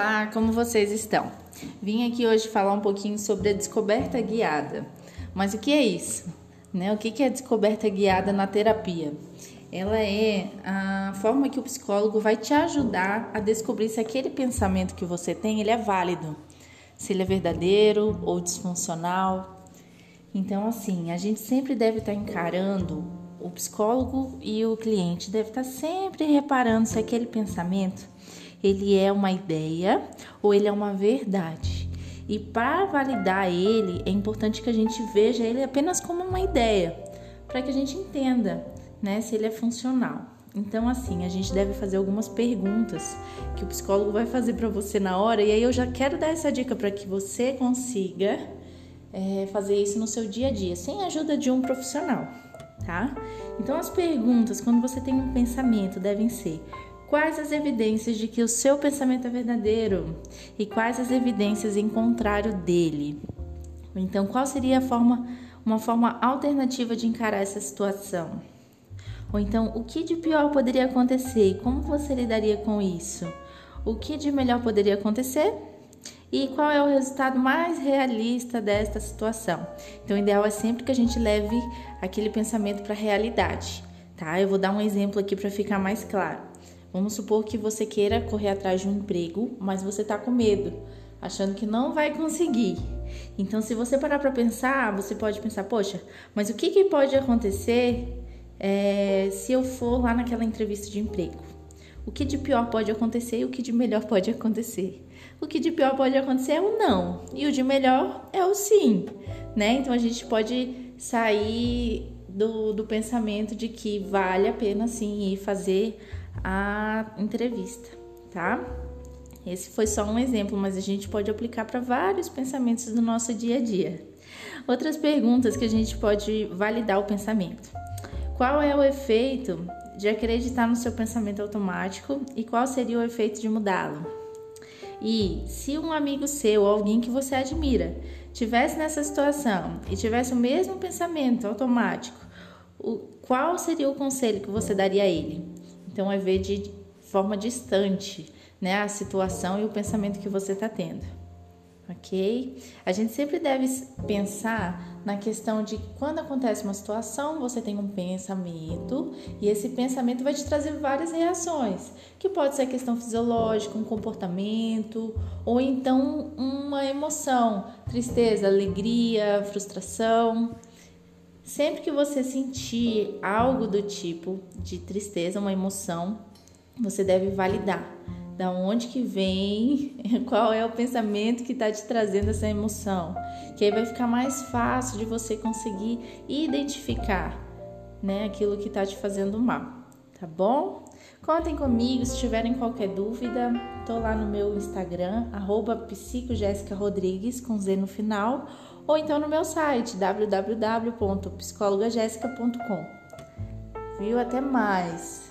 Olá, como vocês estão? Vim aqui hoje falar um pouquinho sobre a descoberta guiada. Mas o que é isso? Né? O que é descoberta guiada na terapia? Ela é a forma que o psicólogo vai te ajudar a descobrir se aquele pensamento que você tem ele é válido, se ele é verdadeiro ou disfuncional. Então, assim, a gente sempre deve estar encarando o psicólogo e o cliente deve estar sempre reparando se aquele pensamento ele é uma ideia ou ele é uma verdade. E para validar ele, é importante que a gente veja ele apenas como uma ideia, para que a gente entenda, né, se ele é funcional. Então, assim, a gente deve fazer algumas perguntas que o psicólogo vai fazer para você na hora, e aí eu já quero dar essa dica para que você consiga é, fazer isso no seu dia a dia, sem a ajuda de um profissional, tá? Então, as perguntas, quando você tem um pensamento, devem ser: Quais as evidências de que o seu pensamento é verdadeiro e quais as evidências em contrário dele? Então, qual seria forma, uma forma alternativa de encarar essa situação? Ou então, o que de pior poderia acontecer e como você lidaria com isso? O que de melhor poderia acontecer? E qual é o resultado mais realista desta situação? Então, o ideal é sempre que a gente leve aquele pensamento para a realidade, tá? Eu vou dar um exemplo aqui para ficar mais claro. Vamos supor que você queira correr atrás de um emprego, mas você está com medo, achando que não vai conseguir. Então, se você parar para pensar, você pode pensar: poxa, mas o que, que pode acontecer é, se eu for lá naquela entrevista de emprego? O que de pior pode acontecer e o que de melhor pode acontecer? O que de pior pode acontecer é o não, e o de melhor é o sim, né? Então a gente pode sair do, do pensamento de que vale a pena sim ir fazer a entrevista, tá? Esse foi só um exemplo, mas a gente pode aplicar para vários pensamentos do nosso dia a dia. Outras perguntas que a gente pode validar o pensamento. Qual é o efeito de acreditar no seu pensamento automático e qual seria o efeito de mudá-lo? E se um amigo seu ou alguém que você admira tivesse nessa situação e tivesse o mesmo pensamento automático, o, qual seria o conselho que você daria a ele? Então, é ver de forma distante né, a situação e o pensamento que você está tendo. Ok? A gente sempre deve pensar na questão de quando acontece uma situação, você tem um pensamento e esse pensamento vai te trazer várias reações, que pode ser questão fisiológica, um comportamento ou então uma emoção, tristeza, alegria, frustração. Sempre que você sentir algo do tipo de tristeza, uma emoção, você deve validar da onde que vem, qual é o pensamento que está te trazendo essa emoção, que aí vai ficar mais fácil de você conseguir identificar, né, aquilo que está te fazendo mal, tá bom? Contem comigo se tiverem qualquer dúvida, tô lá no meu Instagram, arroba Rodrigues, com Z no final, ou então no meu site www.psicologajessica.com. Viu? Até mais!